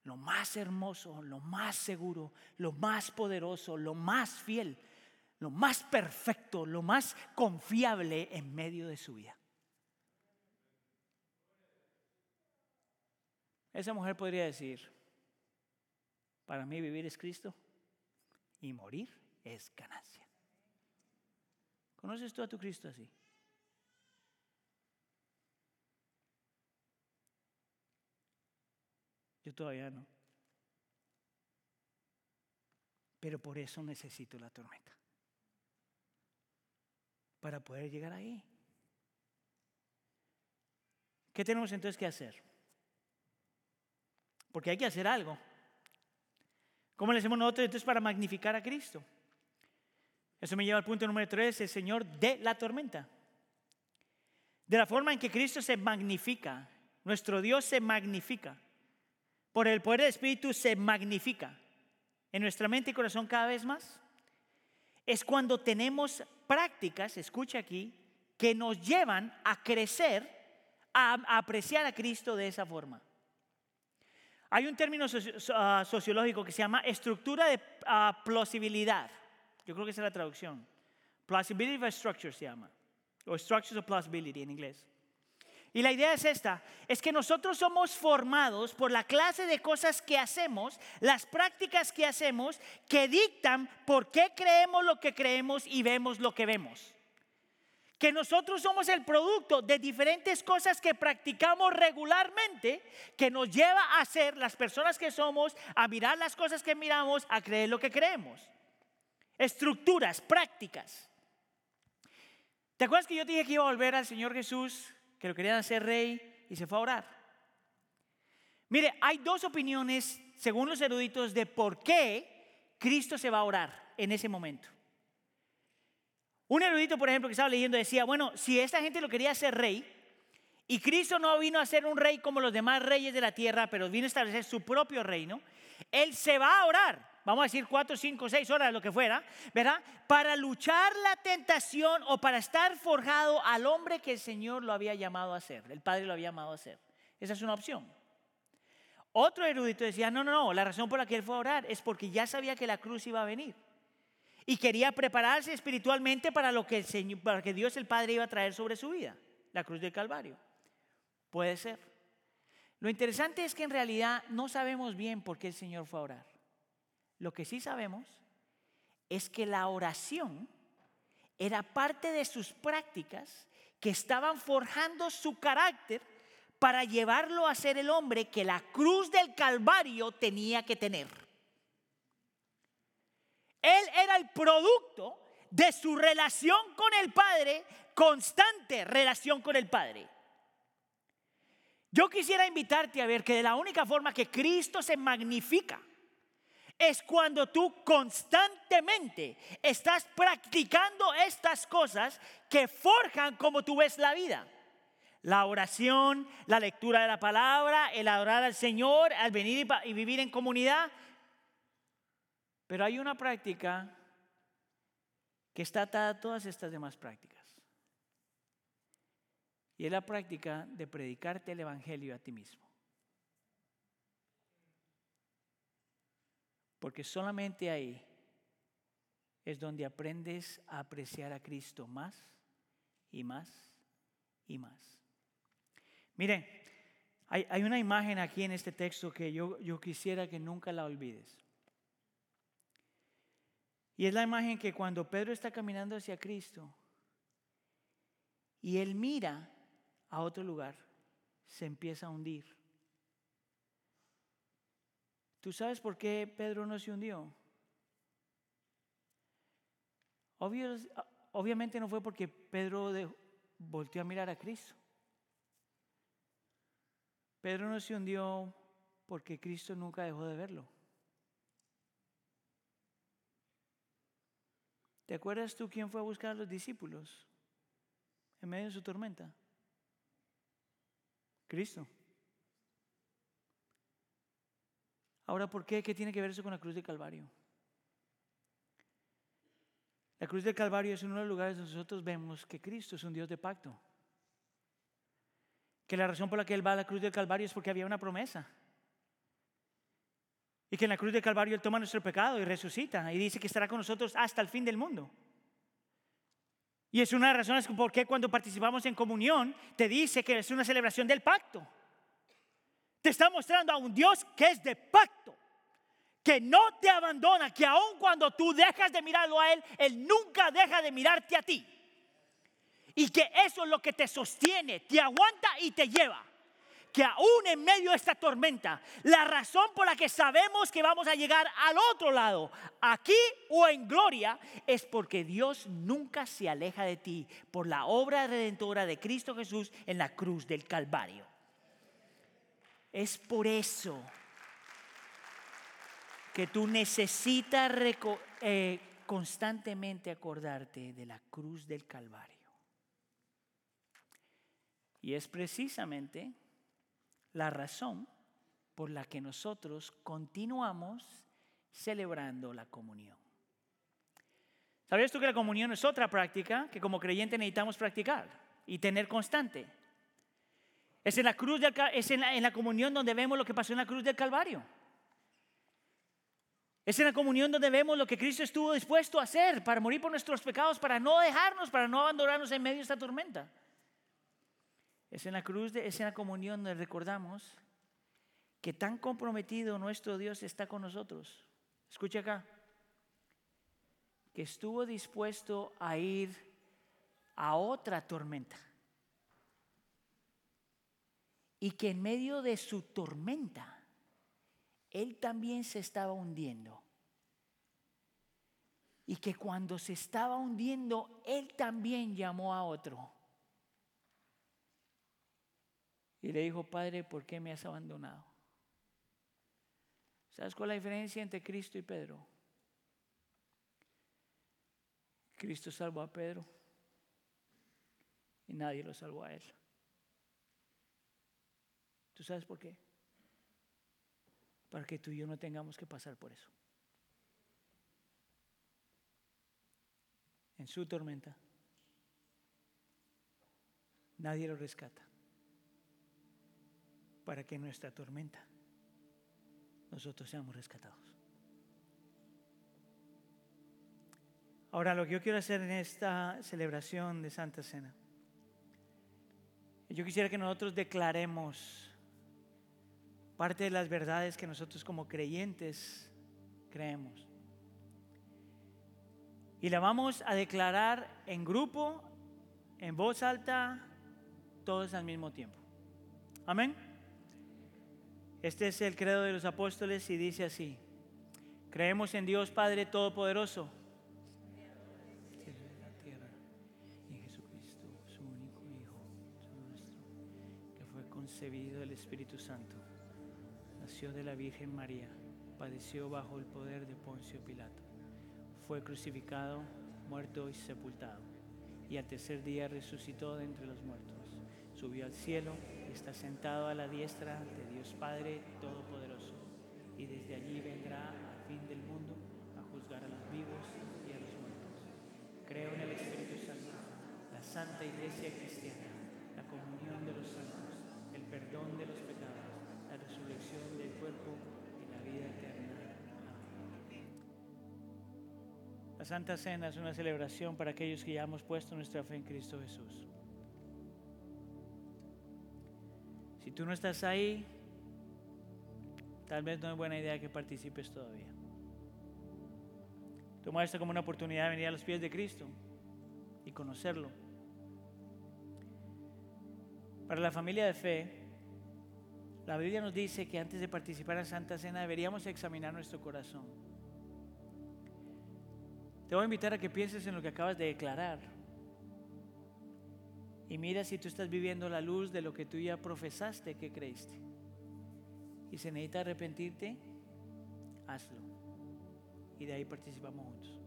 lo más hermoso, lo más seguro, lo más poderoso, lo más fiel, lo más perfecto, lo más confiable en medio de su vida. Esa mujer podría decir, para mí vivir es Cristo y morir es ganancia. ¿Conoces tú a tu Cristo así? Yo todavía no. Pero por eso necesito la tormenta. Para poder llegar ahí. ¿Qué tenemos entonces que hacer? Porque hay que hacer algo. ¿Cómo le hacemos nosotros entonces para magnificar a Cristo? Eso me lleva al punto número tres, el Señor de la tormenta. De la forma en que Cristo se magnifica, nuestro Dios se magnifica. Por el poder del Espíritu se magnifica en nuestra mente y corazón cada vez más. Es cuando tenemos prácticas, escucha aquí, que nos llevan a crecer, a apreciar a Cristo de esa forma. Hay un término ah, sociológico que se llama estructura de ah, plausibilidad. Yo creo que esa es la traducción. Plausibility of structure se llama. O structures of plausibility en inglés. Y la idea es esta, es que nosotros somos formados por la clase de cosas que hacemos, las prácticas que hacemos, que dictan por qué creemos lo que creemos y vemos lo que vemos que nosotros somos el producto de diferentes cosas que practicamos regularmente, que nos lleva a ser las personas que somos, a mirar las cosas que miramos, a creer lo que creemos. Estructuras, prácticas. ¿Te acuerdas que yo dije que iba a volver al Señor Jesús, que lo querían hacer rey y se fue a orar? Mire, hay dos opiniones, según los eruditos, de por qué Cristo se va a orar en ese momento. Un erudito, por ejemplo, que estaba leyendo decía, bueno, si esta gente lo quería hacer rey, y Cristo no vino a ser un rey como los demás reyes de la tierra, pero vino a establecer su propio reino, Él se va a orar, vamos a decir cuatro, cinco, seis horas, lo que fuera, ¿verdad? Para luchar la tentación o para estar forjado al hombre que el Señor lo había llamado a ser, el Padre lo había llamado a ser. Esa es una opción. Otro erudito decía, no, no, no, la razón por la que Él fue a orar es porque ya sabía que la cruz iba a venir y quería prepararse espiritualmente para lo que, el Señor, para que Dios el Padre iba a traer sobre su vida, la cruz del Calvario. Puede ser. Lo interesante es que en realidad no sabemos bien por qué el Señor fue a orar. Lo que sí sabemos es que la oración era parte de sus prácticas que estaban forjando su carácter para llevarlo a ser el hombre que la cruz del Calvario tenía que tener. Él era el producto de su relación con el Padre, constante relación con el Padre. Yo quisiera invitarte a ver que de la única forma que Cristo se magnifica es cuando tú constantemente estás practicando estas cosas que forjan como tú ves la vida. La oración, la lectura de la palabra, el adorar al Señor, al venir y vivir en comunidad, pero hay una práctica que está atada a todas estas demás prácticas. Y es la práctica de predicarte el Evangelio a ti mismo. Porque solamente ahí es donde aprendes a apreciar a Cristo más y más y más. Miren, hay, una imagen aquí en este texto que yo, yo quisiera que nunca la olvides. Y es la imagen que cuando Pedro está caminando hacia Cristo y él mira a otro lugar, se empieza a hundir. ¿Tú sabes por qué Pedro no se hundió? obviamente no fue porque Pedro volteó a mirar a Cristo. Pedro no se hundió porque Cristo nunca dejó de verlo. ¿Te acuerdas tú quién fue a buscar a los discípulos en medio de su tormenta? Cristo. Ahora, ¿por qué? ¿Qué tiene que ver eso con la cruz del Calvario? La cruz del Calvario es uno de los lugares donde nosotros vemos que Cristo es un Dios de pacto. Que la razón por la que Él va a la cruz del Calvario es porque había una promesa. Y que en la cruz del Calvario Él toma nuestro pecado y resucita y dice que estará con nosotros hasta el fin del mundo. Y es una de las razones por qué cuando participamos en comunión te dice que es una celebración del pacto. Te está mostrando a un Dios que es de pacto, que no te abandona, que aun cuando tú dejas de mirarlo a Él, Él nunca deja de mirarte a ti. Y que eso es lo que te sostiene, te aguanta y te lleva que aún en medio de esta tormenta, la razón por la que sabemos que vamos a llegar al otro lado, aquí o en gloria, es porque Dios nunca se aleja de ti por la obra redentora de Cristo Jesús en la cruz del Calvario. Es por eso que tú necesitas eh, constantemente acordarte de la cruz del Calvario. Y es precisamente la razón por la que nosotros continuamos celebrando la comunión. ¿Sabías tú que la comunión es otra práctica que como creyente necesitamos practicar y tener constante? Es en la cruz es en la, en la comunión donde vemos lo que pasó en la cruz del Calvario. Es en la comunión donde vemos lo que Cristo estuvo dispuesto a hacer para morir por nuestros pecados, para no dejarnos, para no abandonarnos en medio de esta tormenta. Es en la cruz, de, es en la comunión donde recordamos que tan comprometido nuestro Dios está con nosotros. Escucha acá. Que estuvo dispuesto a ir a otra tormenta. Y que en medio de su tormenta, Él también se estaba hundiendo. Y que cuando se estaba hundiendo, Él también llamó a otro y le dijo, Padre, ¿por qué me has abandonado? ¿Sabes cuál es la diferencia entre Cristo y Pedro? Cristo salvó a Pedro y nadie lo salvó a él. ¿Tú sabes por qué? Para que tú y yo no tengamos que pasar por eso. En su tormenta, nadie lo rescata para que en nuestra tormenta nosotros seamos rescatados. Ahora, lo que yo quiero hacer en esta celebración de Santa Cena, yo quisiera que nosotros declaremos parte de las verdades que nosotros como creyentes creemos. Y la vamos a declarar en grupo, en voz alta, todos al mismo tiempo. Amén. Este es el credo de los apóstoles y dice así, creemos en Dios Padre Todopoderoso. Y en Jesucristo, su único Hijo, nuestro, que fue concebido del Espíritu Santo, de la Virgen María, padeció bajo el poder de Poncio Pilato, fue crucificado, muerto y sepultado, y al tercer día resucitó de entre los muertos, subió al cielo está sentado a la diestra de Dios Padre Todopoderoso, y desde allí vendrá al fin del mundo a juzgar a los vivos y a los muertos. Creo en el Espíritu Santo, la Santa Iglesia Cristiana, la comunión de los santos, el perdón de los pecados, del cuerpo y la vida eterna. La Santa Cena es una celebración para aquellos que ya hemos puesto nuestra fe en Cristo Jesús. Si tú no estás ahí, tal vez no es buena idea que participes todavía. Toma esto como una oportunidad de venir a los pies de Cristo y conocerlo. Para la familia de fe, la Biblia nos dice que antes de participar en Santa Cena deberíamos examinar nuestro corazón. Te voy a invitar a que pienses en lo que acabas de declarar y mira si tú estás viviendo la luz de lo que tú ya profesaste que creíste. Y si necesita arrepentirte, hazlo. Y de ahí participamos juntos.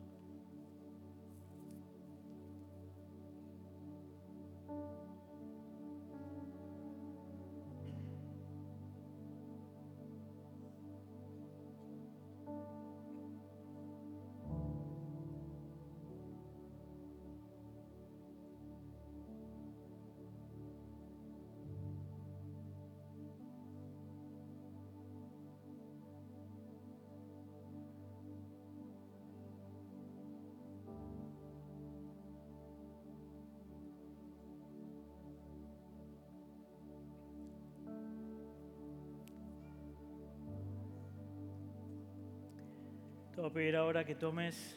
Te voy a pedir ahora que tomes,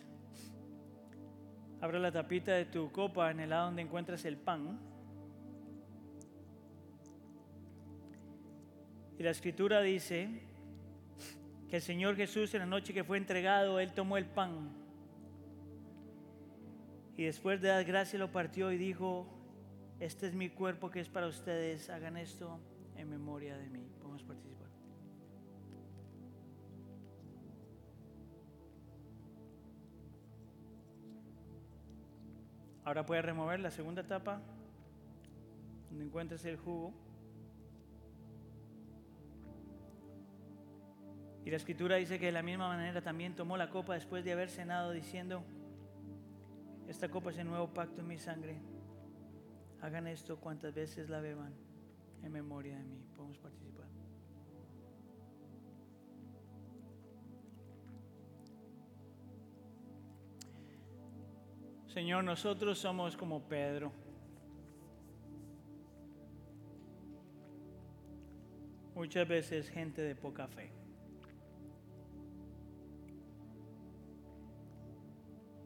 abra la tapita de tu copa en el lado donde encuentras el pan. Y la escritura dice que el Señor Jesús en la noche que fue entregado, Él tomó el pan. Y después de dar gracias lo partió y dijo, este es mi cuerpo que es para ustedes, hagan esto Ahora puedes remover la segunda tapa donde encuentres el jugo. Y la escritura dice que de la misma manera también tomó la copa después de haber cenado diciendo, esta copa es el nuevo pacto en mi sangre. Hagan esto cuantas veces la beban en memoria de mí. Señor, nosotros somos como Pedro. Muchas veces gente de poca fe.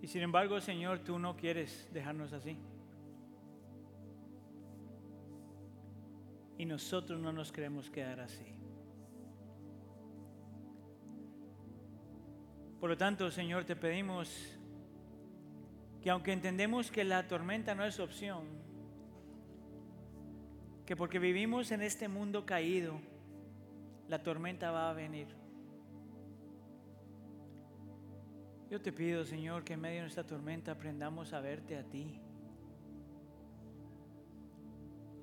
Y sin embargo, Señor, tú no quieres dejarnos así. Y nosotros no nos queremos quedar así. Por lo tanto, Señor, te pedimos que aunque entendemos que la tormenta no es opción, que porque vivimos en este mundo caído, la tormenta va a venir. Yo te pido, Señor, que en medio de esta tormenta aprendamos a verte a ti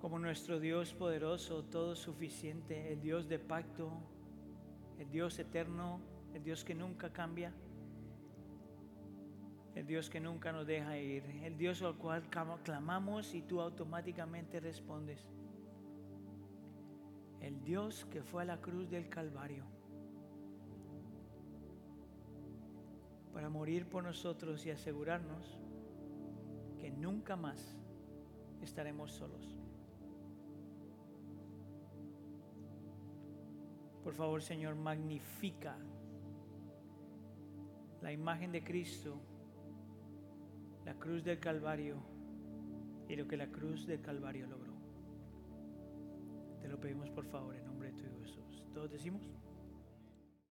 como nuestro Dios poderoso, todo suficiente, el Dios de pacto, el Dios eterno, el Dios que nunca cambia el Dios que nunca nos deja ir, el Dios al cual clamamos y tú automáticamente respondes, el Dios que fue a la cruz del Calvario para morir por nosotros y asegurarnos que nunca más estaremos solos. Por favor, Señor, magnifica la imagen de Cristo la cruz del Calvario y lo que la cruz del Calvario logró. Te lo pedimos por favor en nombre de tu Jesús. Todos decimos.